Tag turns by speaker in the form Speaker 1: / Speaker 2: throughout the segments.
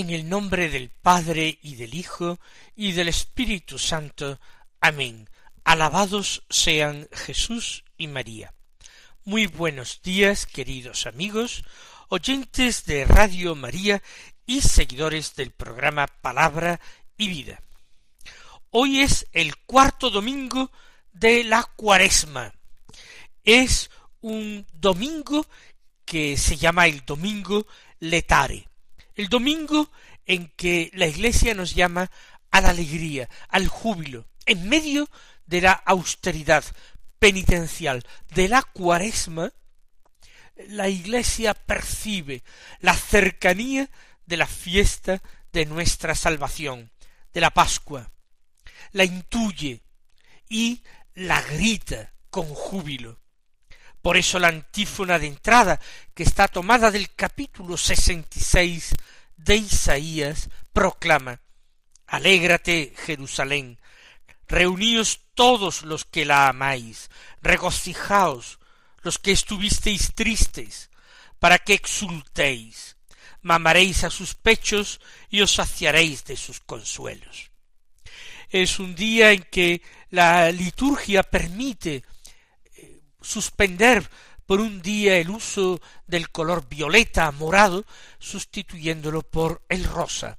Speaker 1: En el nombre del Padre y del Hijo y del Espíritu Santo. Amén. Alabados sean Jesús y María. Muy buenos días, queridos amigos, oyentes de Radio María y seguidores del programa Palabra y Vida. Hoy es el cuarto domingo de la cuaresma. Es un domingo que se llama el domingo letare el domingo en que la Iglesia nos llama a la alegría, al júbilo, en medio de la austeridad penitencial de la cuaresma, la Iglesia percibe la cercanía de la fiesta de nuestra salvación, de la Pascua, la intuye y la grita con júbilo. Por eso la antífona de entrada, que está tomada del capítulo sesenta y seis de Isaías, proclama Alégrate, Jerusalén, reuníos todos los que la amáis, regocijaos los que estuvisteis tristes, para que exultéis, mamaréis a sus pechos y os saciaréis de sus consuelos. Es un día en que la liturgia permite suspender por un día el uso del color violeta morado, sustituyéndolo por el rosa,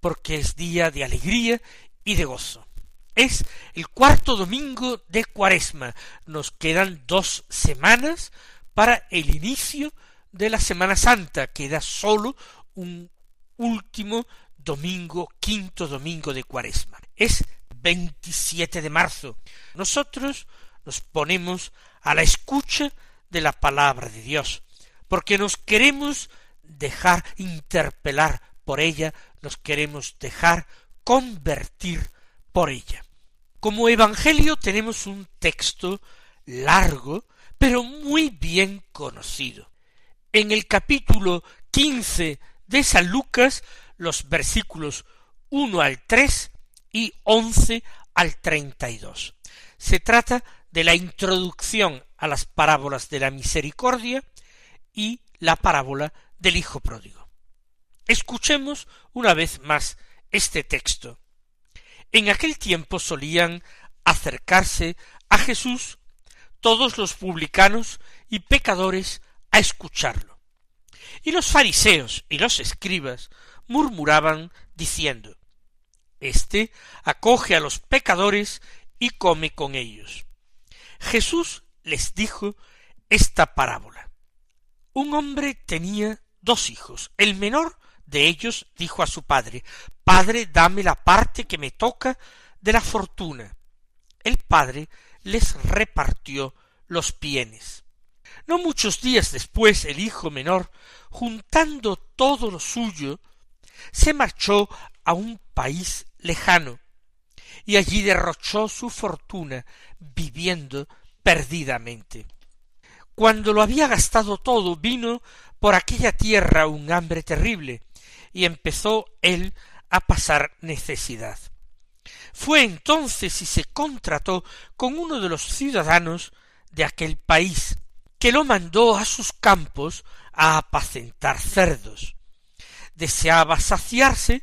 Speaker 1: porque es día de alegría y de gozo. Es el cuarto domingo de Cuaresma. Nos quedan dos semanas para el inicio de la Semana Santa. Queda solo un último domingo, quinto domingo de Cuaresma. Es 27 de marzo. Nosotros nos ponemos a la escucha de la palabra de Dios, porque nos queremos dejar interpelar por ella, nos queremos dejar convertir por ella. Como Evangelio tenemos un texto largo, pero muy bien conocido. En el capítulo quince de San Lucas, los versículos uno al tres y once al treinta y dos. Se trata de la introducción a las parábolas de la misericordia y la parábola del Hijo pródigo. Escuchemos una vez más este texto. En aquel tiempo solían acercarse a Jesús todos los publicanos y pecadores a escucharlo. Y los fariseos y los escribas murmuraban diciendo Este acoge a los pecadores y come con ellos. Jesús les dijo esta parábola. Un hombre tenía dos hijos. El menor de ellos dijo a su padre Padre, dame la parte que me toca de la fortuna. El padre les repartió los bienes. No muchos días después el hijo menor, juntando todo lo suyo, se marchó a un país lejano, y allí derrochó su fortuna viviendo perdidamente. Cuando lo había gastado todo, vino por aquella tierra un hambre terrible, y empezó él a pasar necesidad. Fue entonces y se contrató con uno de los ciudadanos de aquel país, que lo mandó a sus campos a apacentar cerdos. Deseaba saciarse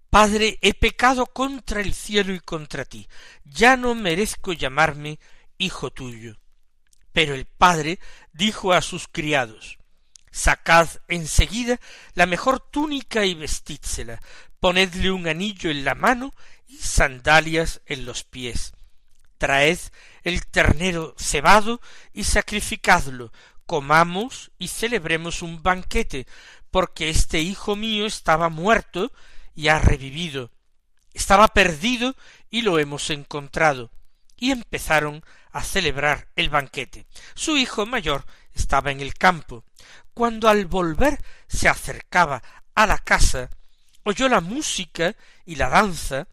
Speaker 1: Padre, he pecado contra el cielo y contra ti, ya no merezco llamarme hijo tuyo. Pero el padre dijo a sus criados Sacad enseguida la mejor túnica y vestídsela, ponedle un anillo en la mano y sandalias en los pies. Traed el ternero cebado y sacrificadlo, comamos y celebremos un banquete, porque este hijo mío estaba muerto y ha revivido. Estaba perdido y lo hemos encontrado. Y empezaron a celebrar el banquete. Su hijo mayor estaba en el campo. Cuando al volver se acercaba a la casa, oyó la música y la danza,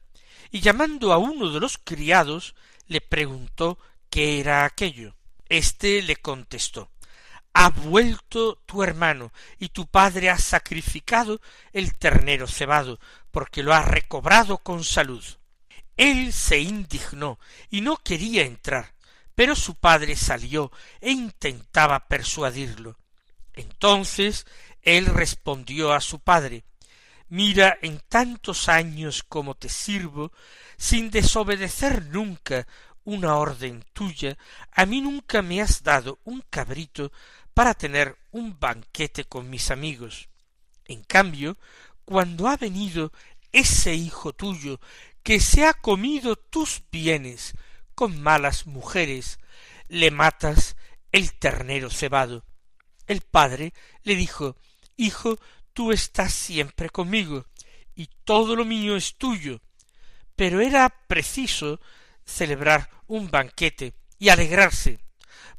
Speaker 1: y llamando a uno de los criados, le preguntó qué era aquello. Este le contestó Ha vuelto tu hermano, y tu padre ha sacrificado el ternero cebado, porque lo ha recobrado con salud. Él se indignó y no quería entrar, pero su padre salió e intentaba persuadirlo. Entonces él respondió a su padre Mira en tantos años como te sirvo, sin desobedecer nunca una orden tuya, a mí nunca me has dado un cabrito para tener un banquete con mis amigos. En cambio, cuando ha venido ese hijo tuyo que se ha comido tus bienes con malas mujeres, le matas el ternero cebado. El padre le dijo Hijo, tú estás siempre conmigo, y todo lo mío es tuyo. Pero era preciso celebrar un banquete y alegrarse,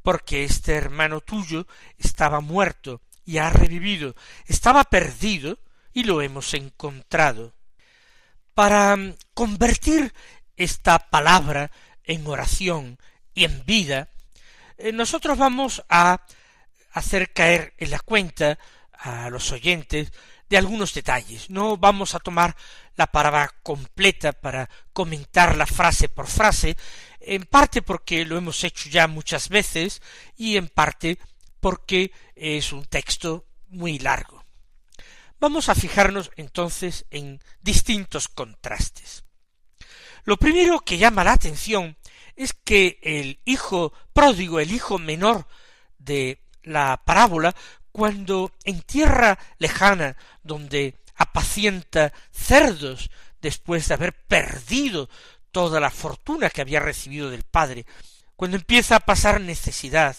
Speaker 1: porque este hermano tuyo estaba muerto y ha revivido, estaba perdido y lo hemos encontrado. Para mm, convertir esta palabra en oración y en vida, eh, nosotros vamos a hacer caer en la cuenta a los oyentes de algunos detalles. No vamos a tomar la palabra completa para comentar la frase por frase, en parte porque lo hemos hecho ya muchas veces y en parte porque es un texto muy largo. Vamos a fijarnos entonces en distintos contrastes. Lo primero que llama la atención es que el hijo pródigo, el hijo menor de la parábola, cuando en tierra lejana, donde apacienta cerdos, después de haber perdido toda la fortuna que había recibido del padre, cuando empieza a pasar necesidad,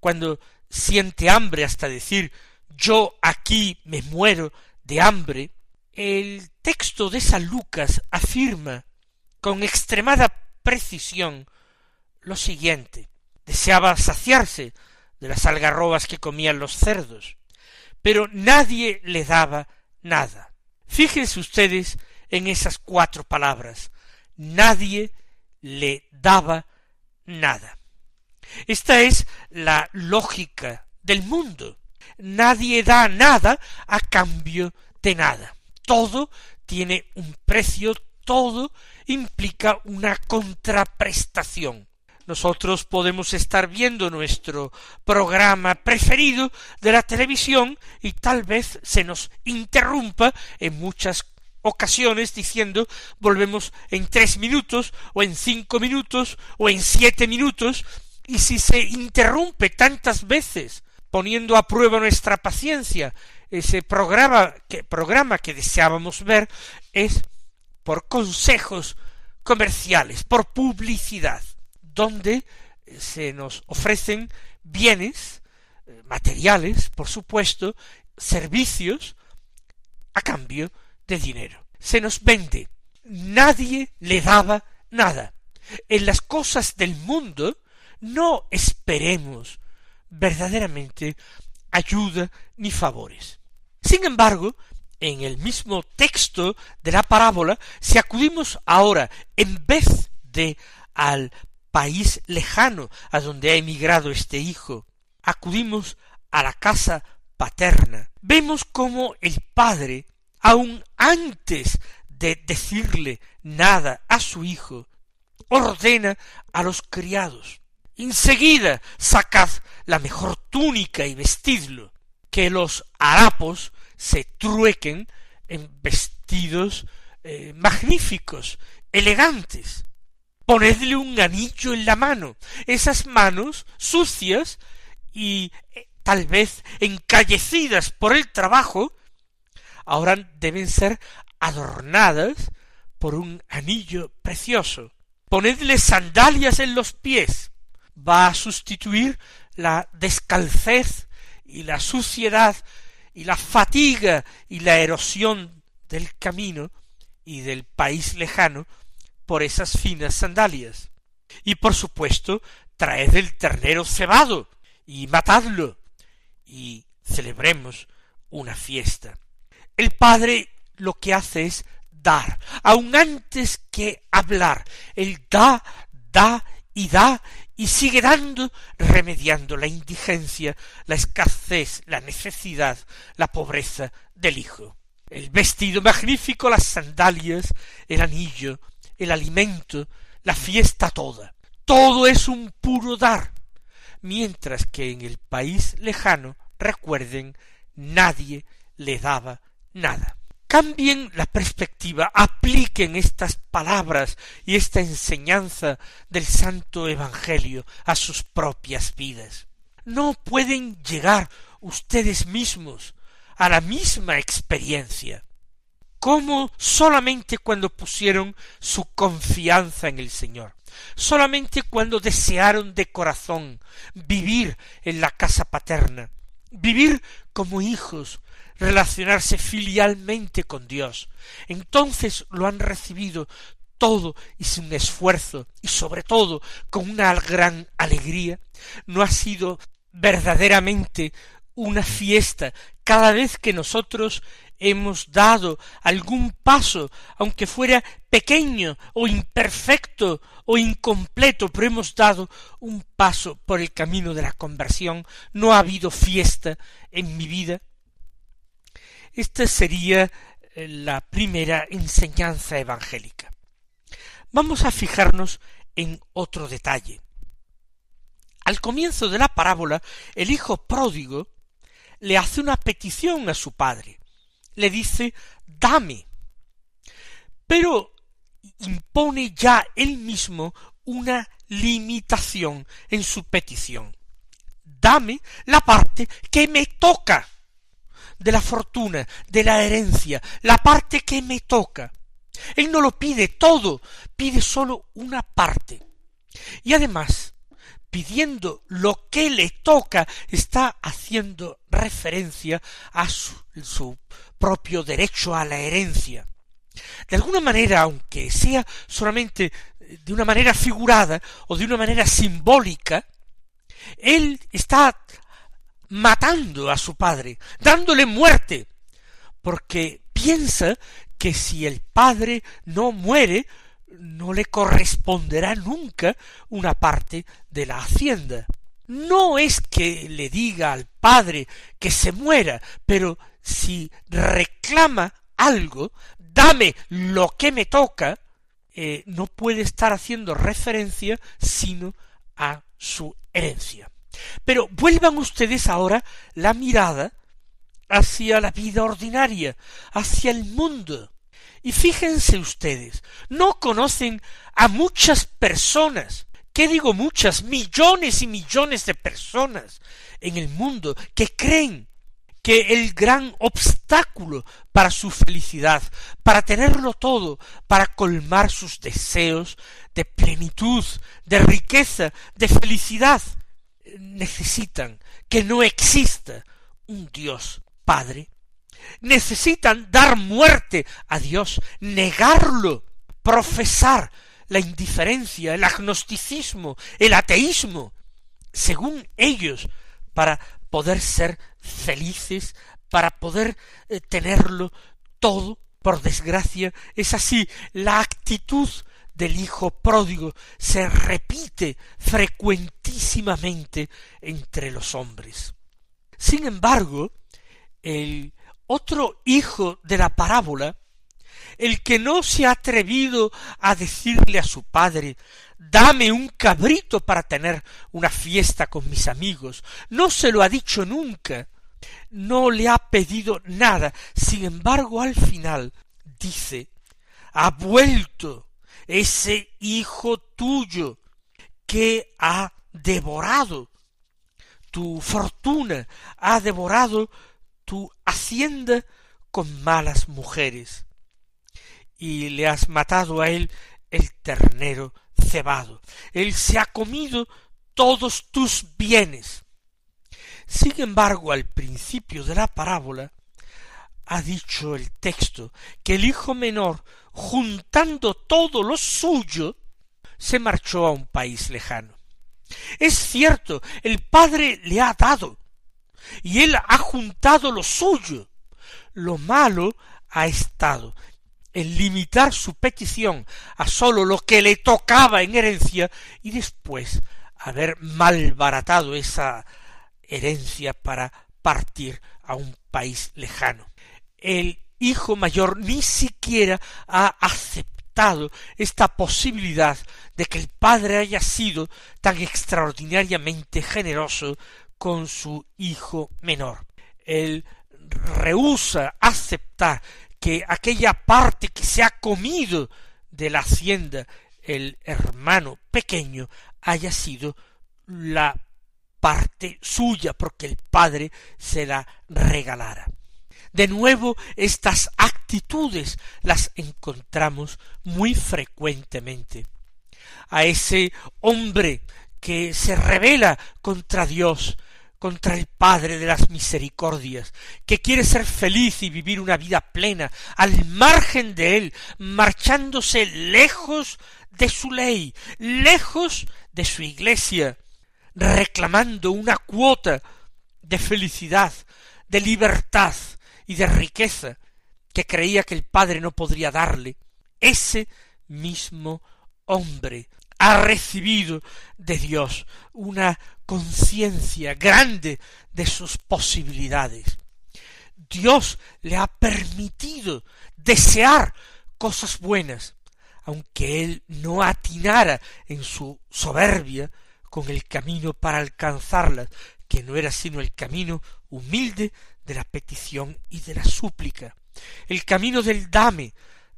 Speaker 1: cuando siente hambre hasta decir yo aquí me muero de hambre, el texto de San Lucas afirma con extremada precisión lo siguiente. Deseaba saciarse de las algarrobas que comían los cerdos, pero nadie le daba nada. Fíjense ustedes en esas cuatro palabras. Nadie le daba nada. Esta es la lógica del mundo. Nadie da nada a cambio de nada. Todo tiene un precio, todo implica una contraprestación nosotros podemos estar viendo nuestro programa preferido de la televisión y tal vez se nos interrumpa en muchas ocasiones diciendo volvemos en tres minutos o en cinco minutos o en siete minutos y si se interrumpe tantas veces poniendo a prueba nuestra paciencia ese programa que, programa que deseábamos ver es por consejos comerciales, por publicidad donde se nos ofrecen bienes eh, materiales, por supuesto, servicios a cambio de dinero. Se nos vende. Nadie le daba nada. En las cosas del mundo no esperemos verdaderamente ayuda ni favores. Sin embargo, en el mismo texto de la parábola, si acudimos ahora, en vez de al país lejano a donde ha emigrado este hijo. Acudimos a la casa paterna. Vemos cómo el padre, aun antes de decirle nada a su hijo, ordena a los criados enseguida sacad la mejor túnica y vestidlo, que los harapos se truequen en vestidos eh, magníficos, elegantes. Ponedle un anillo en la mano. Esas manos sucias y eh, tal vez encallecidas por el trabajo, ahora deben ser adornadas por un anillo precioso. Ponedle sandalias en los pies. Va a sustituir la descalcez y la suciedad y la fatiga y la erosión del camino y del país lejano por esas finas sandalias. Y por supuesto, traed el ternero cebado y matadlo y celebremos una fiesta. El Padre lo que hace es dar, aun antes que hablar. Él da, da y da y sigue dando, remediando la indigencia, la escasez, la necesidad, la pobreza del Hijo. El vestido magnífico, las sandalias, el anillo, el alimento, la fiesta toda. Todo es un puro dar, mientras que en el país lejano, recuerden, nadie le daba nada. Cambien la perspectiva, apliquen estas palabras y esta enseñanza del Santo Evangelio a sus propias vidas. No pueden llegar ustedes mismos a la misma experiencia como solamente cuando pusieron su confianza en el Señor, solamente cuando desearon de corazón vivir en la casa paterna, vivir como hijos, relacionarse filialmente con Dios. Entonces lo han recibido todo y sin esfuerzo y sobre todo con una gran alegría. No ha sido verdaderamente una fiesta cada vez que nosotros hemos dado algún paso, aunque fuera pequeño o imperfecto o incompleto, pero hemos dado un paso por el camino de la conversión, no ha habido fiesta en mi vida. Esta sería eh, la primera enseñanza evangélica. Vamos a fijarnos en otro detalle. Al comienzo de la parábola, el hijo pródigo le hace una petición a su padre. Le dice, dame. Pero impone ya él mismo una limitación en su petición. Dame la parte que me toca de la fortuna, de la herencia, la parte que me toca. Él no lo pide todo, pide sólo una parte. Y además, pidiendo lo que le toca, está haciendo referencia a su, su, propio derecho a la herencia. De alguna manera, aunque sea solamente de una manera figurada o de una manera simbólica, él está matando a su padre, dándole muerte, porque piensa que si el padre no muere, no le corresponderá nunca una parte de la hacienda. No es que le diga al padre que se muera, pero si reclama algo, dame lo que me toca, eh, no puede estar haciendo referencia sino a su herencia. Pero vuelvan ustedes ahora la mirada hacia la vida ordinaria, hacia el mundo. Y fíjense ustedes, no conocen a muchas personas, ¿qué digo muchas? Millones y millones de personas en el mundo que creen que el gran obstáculo para su felicidad, para tenerlo todo, para colmar sus deseos de plenitud, de riqueza, de felicidad, necesitan que no exista un Dios Padre, necesitan dar muerte a Dios, negarlo, profesar la indiferencia, el agnosticismo, el ateísmo, según ellos, para poder ser felices, para poder eh, tenerlo todo, por desgracia, es así la actitud del hijo pródigo se repite frecuentísimamente entre los hombres. Sin embargo, el otro hijo de la parábola el que no se ha atrevido a decirle a su padre dame un cabrito para tener una fiesta con mis amigos, no se lo ha dicho nunca, no le ha pedido nada, sin embargo al final dice ha vuelto ese hijo tuyo que ha devorado tu fortuna, ha devorado tu hacienda con malas mujeres, y le has matado a él el ternero cebado. Él se ha comido todos tus bienes. Sin embargo, al principio de la parábola, ha dicho el texto que el hijo menor, juntando todo lo suyo, se marchó a un país lejano. Es cierto, el Padre le ha dado, y él ha juntado lo suyo. Lo malo ha estado en limitar su petición a sólo lo que le tocaba en herencia y después haber malbaratado esa herencia para partir a un país lejano. El hijo mayor ni siquiera ha aceptado esta posibilidad de que el padre haya sido tan extraordinariamente generoso con su hijo menor. Él rehúsa aceptar que aquella parte que se ha comido de la hacienda el hermano pequeño haya sido la parte suya porque el padre se la regalara. De nuevo, estas actitudes las encontramos muy frecuentemente. A ese hombre que se revela contra Dios, contra el Padre de las misericordias, que quiere ser feliz y vivir una vida plena, al margen de él, marchándose lejos de su ley, lejos de su iglesia, reclamando una cuota de felicidad, de libertad y de riqueza que creía que el Padre no podría darle, ese mismo hombre ha recibido de Dios una conciencia grande de sus posibilidades. Dios le ha permitido desear cosas buenas, aunque él no atinara en su soberbia con el camino para alcanzarlas, que no era sino el camino humilde de la petición y de la súplica, el camino del dame,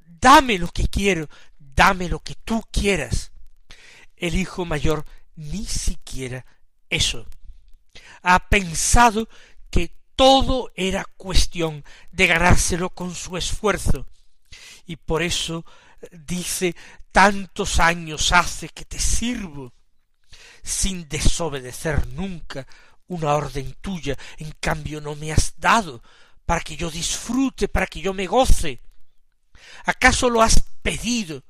Speaker 1: dame lo que quiero, dame lo que tú quieras el hijo mayor ni siquiera eso. Ha pensado que todo era cuestión de ganárselo con su esfuerzo, y por eso dice tantos años hace que te sirvo, sin desobedecer nunca una orden tuya, en cambio no me has dado para que yo disfrute, para que yo me goce. ¿Acaso lo has pedido,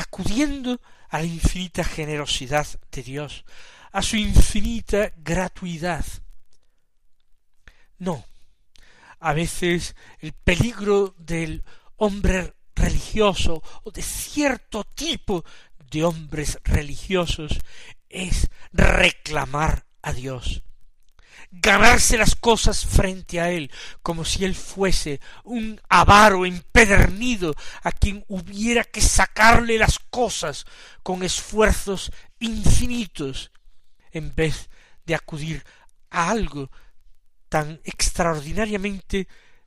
Speaker 1: acudiendo a la infinita generosidad de Dios, a su infinita gratuidad. No. A veces el peligro del hombre religioso o de cierto tipo de hombres religiosos es reclamar a Dios ganarse las cosas frente a él, como si él fuese un avaro empedernido a quien hubiera que sacarle las cosas con esfuerzos infinitos, en vez de acudir a algo tan extraordinariamente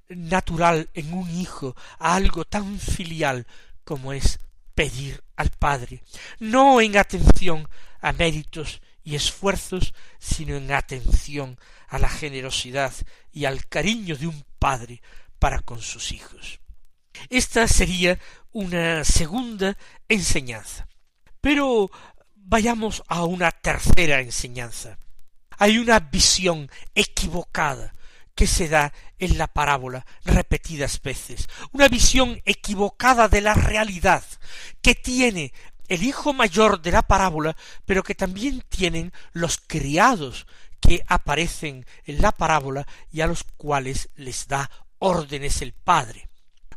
Speaker 1: natural en un hijo, a algo tan filial como es pedir al Padre, no en atención a méritos y esfuerzos, sino en atención a la generosidad y al cariño de un padre para con sus hijos. Esta sería una segunda enseñanza. Pero vayamos a una tercera enseñanza. Hay una visión equivocada que se da en la parábola repetidas veces, una visión equivocada de la realidad que tiene el hijo mayor de la parábola, pero que también tienen los criados que aparecen en la parábola y a los cuales les da órdenes el Padre.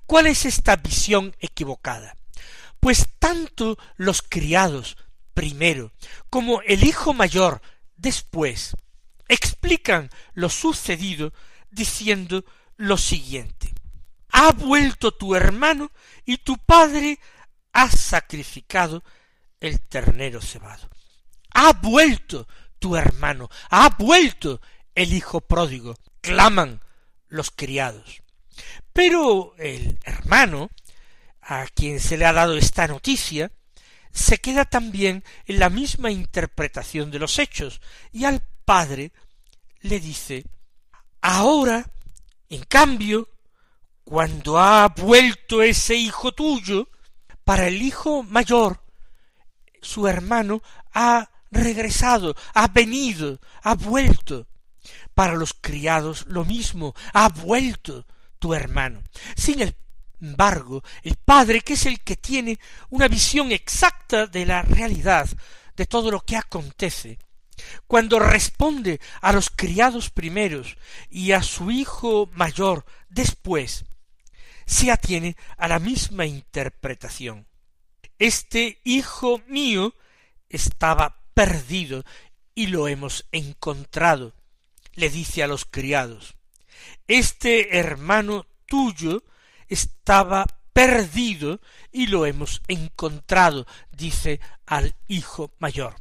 Speaker 1: ¿Cuál es esta visión equivocada? Pues tanto los criados primero como el hijo mayor después explican lo sucedido diciendo lo siguiente. ha vuelto tu hermano y tu padre ha sacrificado el ternero cebado. Ha vuelto tu hermano, ha vuelto el hijo pródigo, claman los criados. Pero el hermano, a quien se le ha dado esta noticia, se queda también en la misma interpretación de los hechos, y al padre le dice Ahora, en cambio, cuando ha vuelto ese hijo tuyo, para el hijo mayor, su hermano ha regresado, ha venido, ha vuelto. Para los criados lo mismo, ha vuelto tu hermano. Sin embargo, el padre, que es el que tiene una visión exacta de la realidad, de todo lo que acontece, cuando responde a los criados primeros y a su hijo mayor después, se atiene a la misma interpretación. Este hijo mío estaba perdido y lo hemos encontrado, le dice a los criados. Este hermano tuyo estaba perdido y lo hemos encontrado, dice al hijo mayor.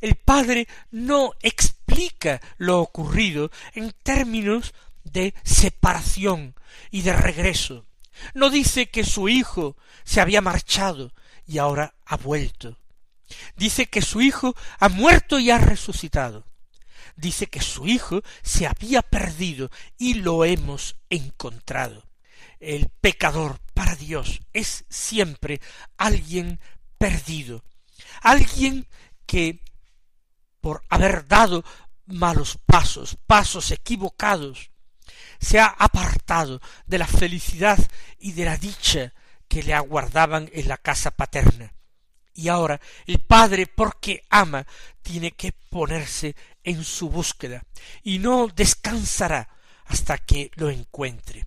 Speaker 1: El padre no explica lo ocurrido en términos de separación y de regreso. No dice que su hijo se había marchado y ahora ha vuelto. Dice que su hijo ha muerto y ha resucitado. Dice que su hijo se había perdido y lo hemos encontrado. El pecador para Dios es siempre alguien perdido, alguien que por haber dado malos pasos, pasos equivocados, se ha apartado de la felicidad y de la dicha que le aguardaban en la casa paterna. Y ahora el padre, porque ama, tiene que ponerse en su búsqueda, y no descansará hasta que lo encuentre.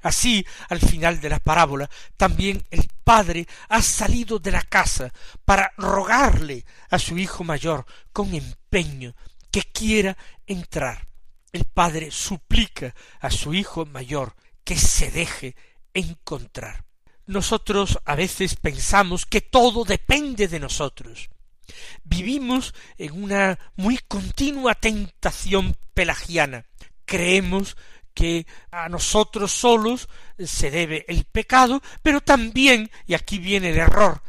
Speaker 1: Así, al final de la parábola, también el padre ha salido de la casa para rogarle a su hijo mayor con empeño que quiera entrar. El padre suplica a su hijo mayor que se deje encontrar. Nosotros a veces pensamos que todo depende de nosotros. Vivimos en una muy continua tentación pelagiana. Creemos que a nosotros solos se debe el pecado, pero también, y aquí viene el error,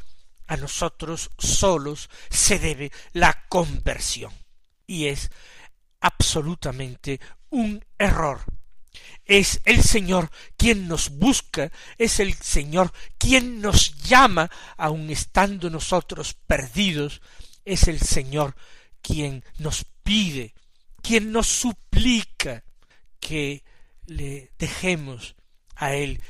Speaker 1: a nosotros solos se debe la conversión. Y es absolutamente un error. Es el Señor quien nos busca, es el Señor quien nos llama, aun estando nosotros perdidos, es el Señor quien nos pide, quien nos suplica que le dejemos a Él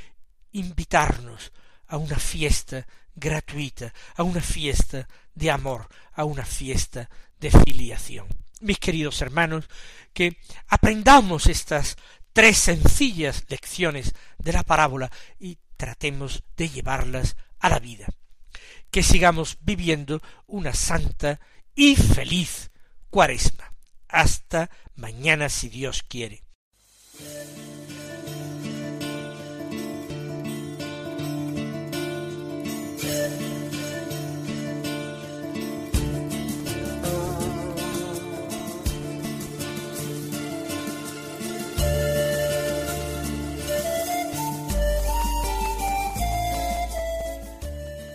Speaker 1: invitarnos a una fiesta gratuita, a una fiesta de amor, a una fiesta de filiación. Mis queridos hermanos, que aprendamos estas tres sencillas lecciones de la parábola y tratemos de llevarlas a la vida. Que sigamos viviendo una santa y feliz cuaresma. Hasta mañana si Dios quiere.